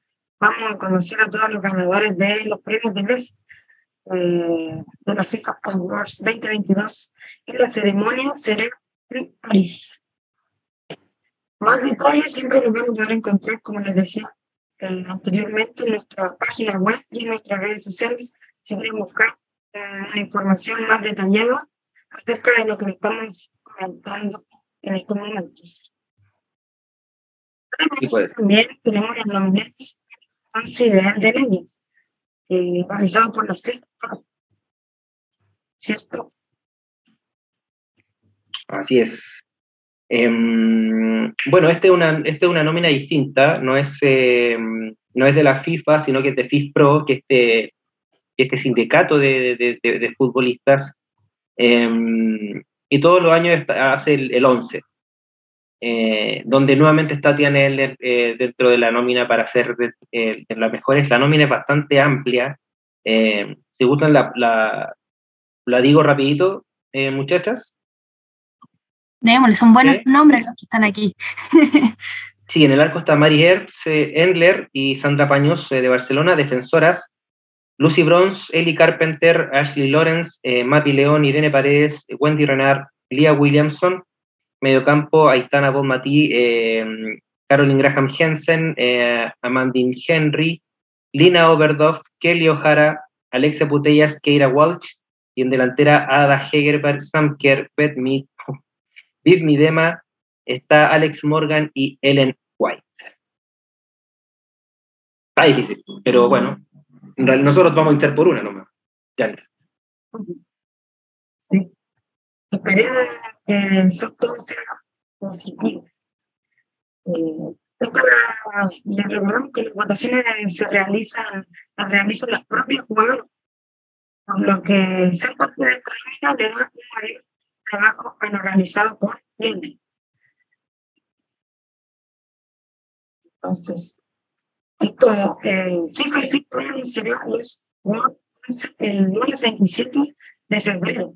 vamos a conocer a todos los ganadores de los premios de mes eh, de la FIFA Awards 2022 y la ceremonia será en París. Más detalles siempre los vamos a poder encontrar, como les decía eh, anteriormente, en nuestra página web y en nuestras redes sociales. Si quieren buscar eh, una información más detallada acerca de lo que estamos comentando en estos momentos. Además, también tenemos los nombres ideal del año eh, realizado por la FED, ¿cierto? Así es. Em, bueno, esta es, una, este es una nómina distinta, no es, em, no es de la FIFA, sino que es de FIFPRO, que este, este sindicato de, de, futbolistas, em, y todos los años hace el, el 11. Eh, donde nuevamente está Tiana eh, dentro de la nómina para ser eh, la mejor. La nómina es bastante amplia. Eh, si gustan, la, la, digo rapidito, muchachas. Démosle, son buenos nombres los que están aquí. sí, en el arco está Mari Hertz, Endler y Sandra Paños de Barcelona, defensoras. Lucy Bronze, Ellie Carpenter, Ashley Lawrence, Mapi León, Irene Paredes, Wendy Renard, Leah Williamson, Mediocampo, Aitana Bonmatí, eh, Caroline Graham Jensen, eh, Amandine Henry, Lina Oberdoff, Kelly O'Hara, Alexia Putellas, Keira Walsh, y en delantera Ada Hegerberg, Samker, Beth Mead, Viv Midema, está Alex Morgan y Ellen White. Está difícil, pero bueno, nosotros vamos a echar por una nomás. Ya. Esperemos que el todo sea positivo. Eh, les recordamos que las votaciones se realizan, las realizan las propias jugadoras, por lo que ser parte de esta línea le da un mayor trabajo a realizado por él. Entonces, esto, el FIFA FIFA será los, el lunes 27 de febrero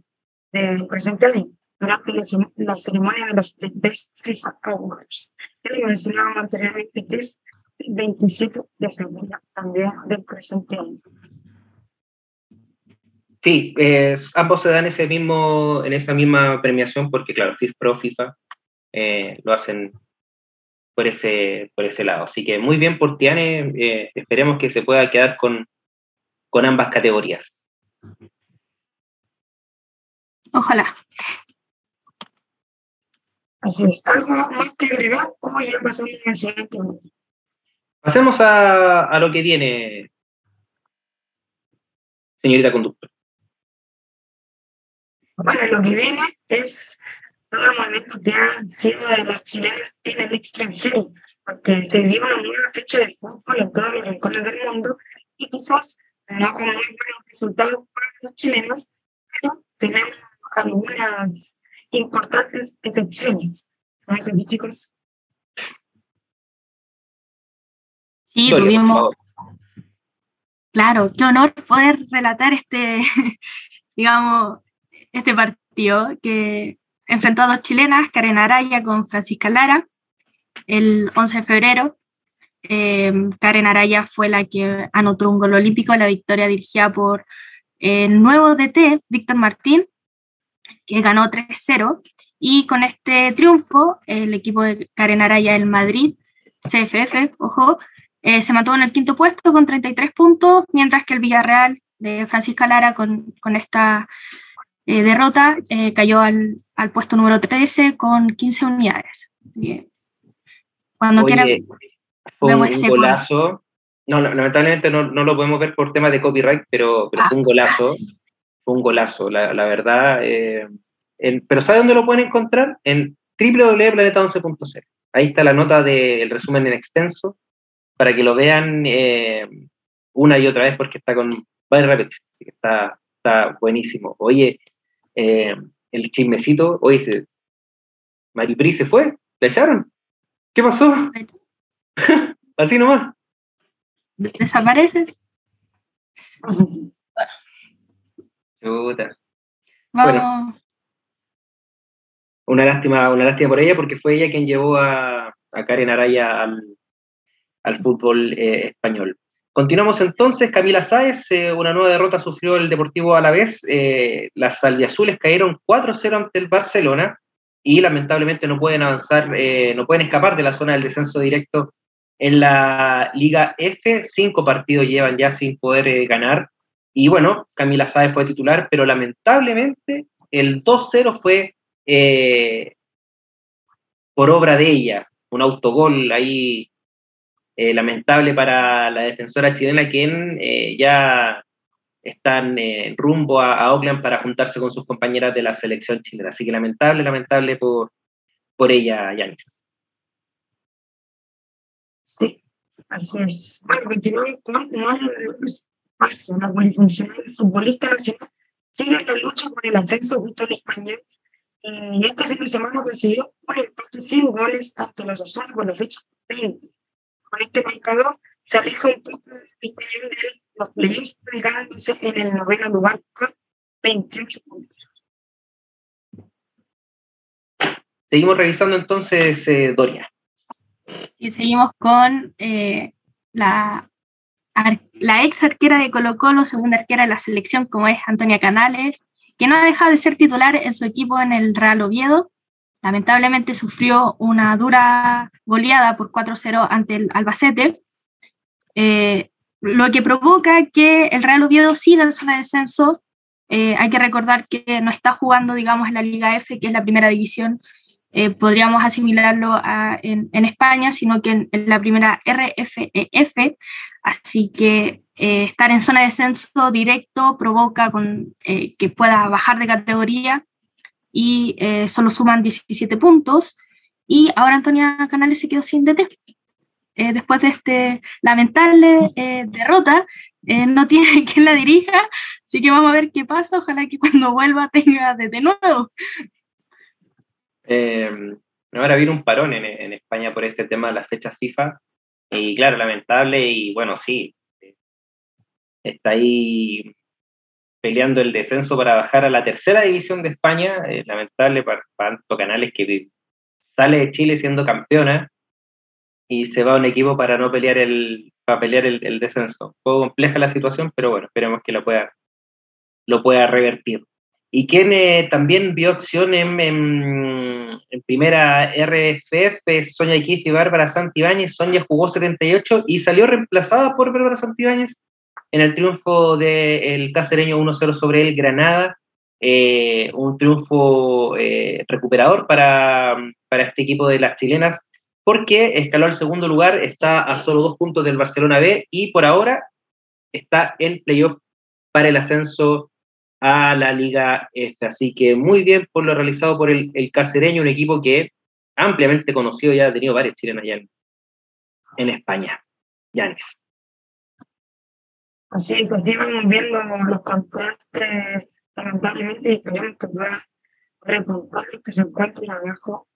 del presente año durante la, ceremonia de los Best FIFA Awards, que le mencionábamos anteriormente, que es el 27 de febrero también del presente año. Sí, ambos se dan ese mismo, en esa misma premiación porque, claro, FIFA Pro, FIFA eh, lo hacen por ese, por ese lado. Así que muy bien por Tiane, eh, esperemos que se pueda quedar con, con ambas categorías. Ojalá. Así es. ¿Algo más que agregar o ya pasamos al siguiente Pasemos a, a lo que viene, señorita conductor. Bueno, lo que viene es todo el movimiento que ha sido de los chilenos en el extranjero, porque se vive una nueva fecha de fútbol en todos los rincones del mundo y quizás no con muy buenos resultados para los chilenos, pero tenemos algunas importantes excepciones. ¿No es así, chicos? Sí, tuvimos. Claro, qué honor poder relatar este, digamos, este partido que enfrentó a dos chilenas, Karen Araya con Francisca Lara, el 11 de febrero. Eh, Karen Araya fue la que anotó un gol olímpico, la victoria dirigida por el nuevo DT, Víctor Martín, que ganó 3-0. Y con este triunfo, el equipo de Karen Araya, el Madrid, CFF, ojo, eh, se mantuvo en el quinto puesto con 33 puntos, mientras que el Villarreal de Francisca Lara con, con esta eh, derrota eh, cayó al, al, puesto número 13 con 15 unidades. Bien. Cuando quiera, fue un, un golazo. No, lamentablemente no, no, lo podemos ver por temas de copyright, pero, pero ah, fue un golazo. Fue un golazo, la, la verdad. pero ¿sabe dónde lo pueden encontrar? En www.planeta11.0. Ahí está la nota del resumen en extenso para que lo vean eh, una y otra vez porque está con varias repeticiones, así que está, está buenísimo. Oye, eh, el chismecito, oye, se, Maripri se fue, ¿la echaron? ¿Qué pasó? así nomás. Desaparece. Chuta. Bueno, una lástima, una lástima por ella porque fue ella quien llevó a, a Karen Araya al, al fútbol eh, español. Continuamos entonces, Camila Sáez, eh, una nueva derrota sufrió el Deportivo Alavés, eh, las albiazules cayeron 4-0 ante el Barcelona y lamentablemente no pueden avanzar, no pueden escapar de la zona del descenso directo en la Liga F, cinco partidos llevan ya sin poder ganar y bueno, Camila Sáez fue titular, pero lamentablemente el 2-0 fue por obra de ella, un autogol ahí eh, lamentable para la defensora chilena, quien eh, ya están en rumbo a, a, Oakland para juntarse con sus compañeras de la selección chilena. Así que lamentable, lamentable por, por ella, Yanis. Sí, así es. Bueno, continuamos con paso, la polifuncional futbolista nacional sigue la lucha por el ascenso justo al español y este fin de semana consiguió un empate sin goles hasta los azules por la fecha 20 con este marcador se aleja un poco de los playoffs, pegándose en el noveno lugar con 28 puntos. Seguimos revisando entonces, eh, Doria. Y seguimos con eh, la, la ex arquera de Colo Colo, segunda arquera de la selección, como es Antonia Canales, que no ha dejado de ser titular en su equipo en el Real Oviedo. Lamentablemente sufrió una dura goleada por 4-0 ante el Albacete, eh, lo que provoca que el Real Oviedo siga en zona de descenso. Eh, hay que recordar que no está jugando, digamos, en la Liga F, que es la primera división, eh, podríamos asimilarlo a, en, en, España, sino que en, en, la primera RFEF, así que estar en zona de descenso directo provoca con, que pueda bajar de categoría y eh, solo suman 17 puntos. Y ahora Antonia Canales se quedó sin DT. Eh, después de este lamentable eh, derrota, no tiene quien la dirija, así que vamos a ver qué pasa. Ojalá que cuando vuelva tenga DT nuevo. ahora viene un parón en, en España por este tema de las fechas FIFA. Y claro, lamentable, y bueno, sí, está ahí peleando el descenso para bajar a la tercera división de España. Eh, lamentable para, tanto Canales que sale de Chile siendo campeona y se va a un equipo para no pelear el, para pelear el, el descenso. Un poco compleja la situación, pero bueno, esperemos que lo pueda, lo pueda revertir. Y quien eh, también vio opción en, primera RFF, Sonia Iquiz y Bárbara Santibáñez. Sonia jugó 78 y salió reemplazada por Bárbara Santibáñez en el triunfo del casereño 1-0 sobre el Granada. un triunfo recuperador para, para este equipo de las chilenas, porque escaló al segundo lugar, está a solo dos puntos del Barcelona B y por ahora está en playoff para el ascenso a la Liga Este. Así que muy bien por lo realizado por el, el Cacereño, un equipo que ampliamente conocido, ya ha tenido varios chilenos allá en, España. Yanis. Así es, pues vamos viendo los contrastes, lamentablemente, y esperemos que pueda repuntar que se encuentren abajo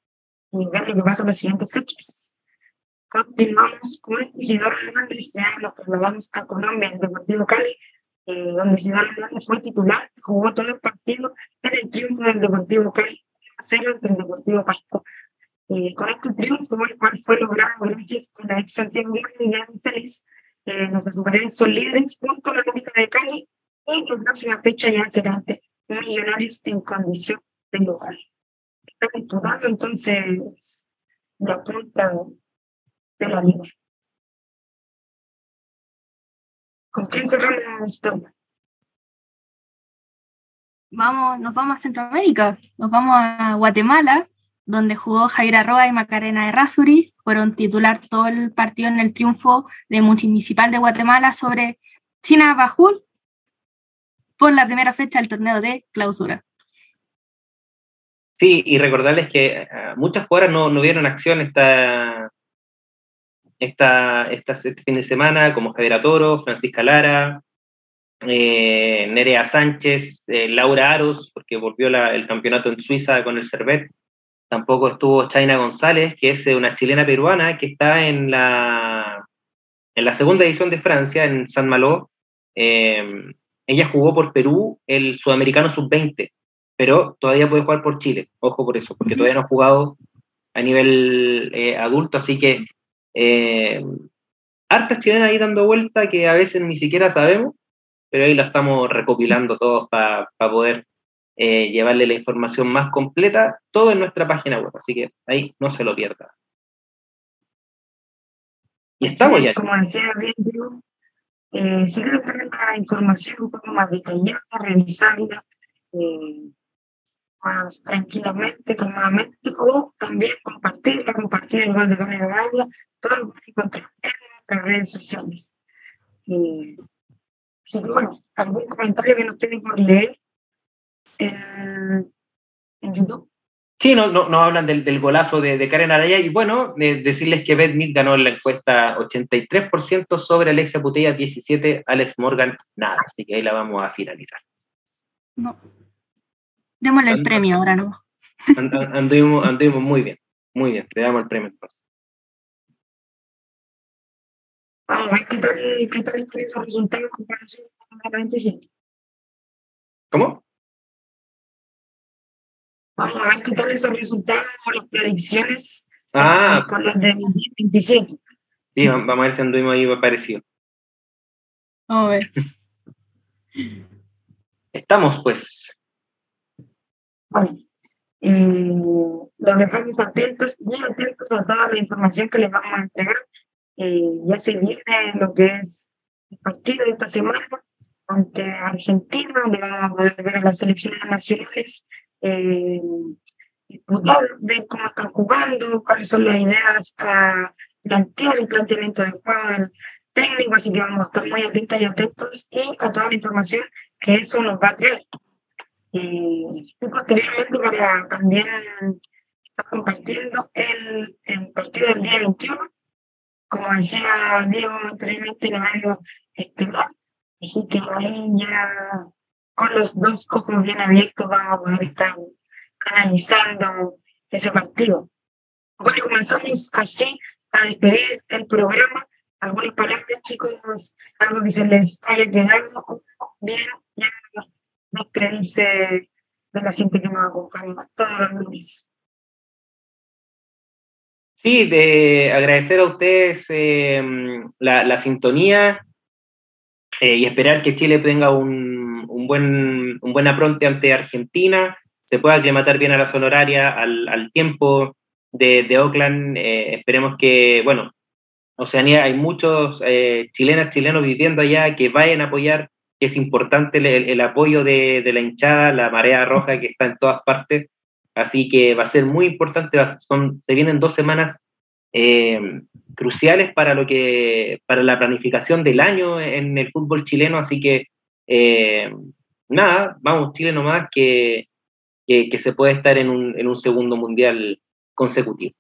y ver lo que pasa en las siguientes fechas. Continuamos con Isidoro Hernández, ya nos trasladamos a Colombia, el Deportivo Cali, eh, donde Hernández fue titular, jugó todo el partido en el triunfo del Deportivo Cali, cero ante el Deportivo Pasco. Eh, con este triunfo, el cual fue logrado gracias con la ex Santiago y ya Celis, eh, superhéroes son líderes junto a la América de Cali y la próxima fecha ya será ante Millonarios en condición de local. Está disputando entonces la punta de la liga. ¿Con quién cerramos, Vamos, nos vamos a Centroamérica, nos vamos a Guatemala, donde jugó Jair Arroa y Macarena de Rasuri, fueron titular todo el partido en el triunfo de Municipal de Guatemala sobre China Bajul por la primera fecha del torneo de clausura. Sí, y recordarles que eh, muchas jugadoras no, no vieron acción esta, esta, este fin de semana, como Javier Toro, Francisca Lara, eh, Nerea Sánchez, eh, Laura Aros, porque volvió el campeonato en Suiza con el Servet. Tampoco estuvo China González, que es una chilena peruana que está en la, en la segunda edición de Francia, en San Malo. ella jugó por Perú el Sudamericano Sub-20 pero todavía puede jugar por Chile, ojo por eso, porque todavía no ha jugado a nivel eh, adulto, así que eh, hartas chilenas ahí dando vuelta que a veces ni siquiera sabemos, pero ahí la estamos recopilando todos para poder eh, llevarle la información más completa, todo en nuestra página web, así que ahí no se lo pierda. Y estamos ya. Como decía bien, eh, si tener la información un poco más detallada, revisarla, eh, más tranquilamente, calmadamente, o también compartirla, compartir el gol de Gana de todo lo que encontrar en nuestras redes sociales. Y, si bueno, algún comentario que nos tienen por leer en, en YouTube. Sí, no, no, no hablan del, del, golazo de, de, Karen Araya y bueno, decirles que Beth Mead ganó en la encuesta 83% sobre Alexia Putella, 17, Alex Morgan, nada, así que ahí la vamos a finalizar. No. Démosle el premio ahora, ¿no? anduvimos, muy bien, muy bien, le damos el premio entonces. Vamos a ver qué tal, qué tal están esos resultados en comparación con el 97. ¿Cómo? Vamos a ver qué tal esos resultados o las predicciones ah, con los del 27. Sí, vamos a ver si anduvimos ahí parecido. Vamos a ver. Estamos pues. Eh, los dejamos atentos, bien atentos a toda la información que les vamos a entregar. Eh, ya se viene lo que es el partido de esta semana ante Argentina, donde vamos a poder ver a las selecciones nacionales, eh, poder ver cómo están jugando, cuáles son las ideas a plantear, el planteamiento de juego del técnico, así que vamos a estar muy atentos y atentos y a toda la información que eso nos va a traer. Y, posteriormente para también estar compartiendo el, el partido del día 21, como decía Diego anteriormente, en horario estelar. Así que ahí ya con los dos ojos bien abiertos vamos a poder estar analizando ese partido. Bueno, comenzamos así a despedir el programa. Algunas palabras, chicos, algo que se les haya quedado bien, ya despedirse de la gente que nos acompaña todos los lunes. Sí, de agradecer a ustedes eh, la, la, sintonía eh, y esperar que Chile tenga un, un, buen, un buen apronte ante Argentina, se pueda aclimatar bien a la zona horaria, al, al tiempo de, de Oakland. Eh, esperemos que, bueno, Oceanía hay muchos chilenas, chilenos viviendo allá que vayan a apoyar es importante el, apoyo de, la hinchada, la marea roja que está en todas partes. Así que va a ser muy importante, se vienen dos semanas eh, cruciales para, lo que, para la planificación del año en el fútbol chileno, así que eh, nada, vamos Chile nomás, que, que, se puede estar en un, en un segundo mundial consecutivo.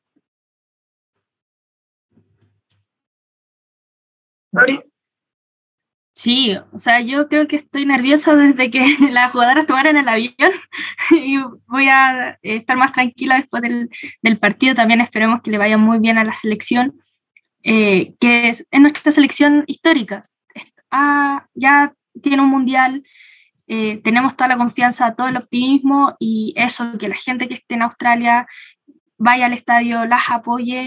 Sí, o sea, yo creo que estoy nerviosa desde que las jugadoras tomaron el avión y voy a estar más tranquila después del, del partido. También esperemos que le vaya muy bien a la selección, eh, que es, nuestra selección histórica. Ah, ya tiene un mundial, eh, tenemos toda la confianza, todo el optimismo y eso, que la gente que esté en Australia vaya al estadio, las apoye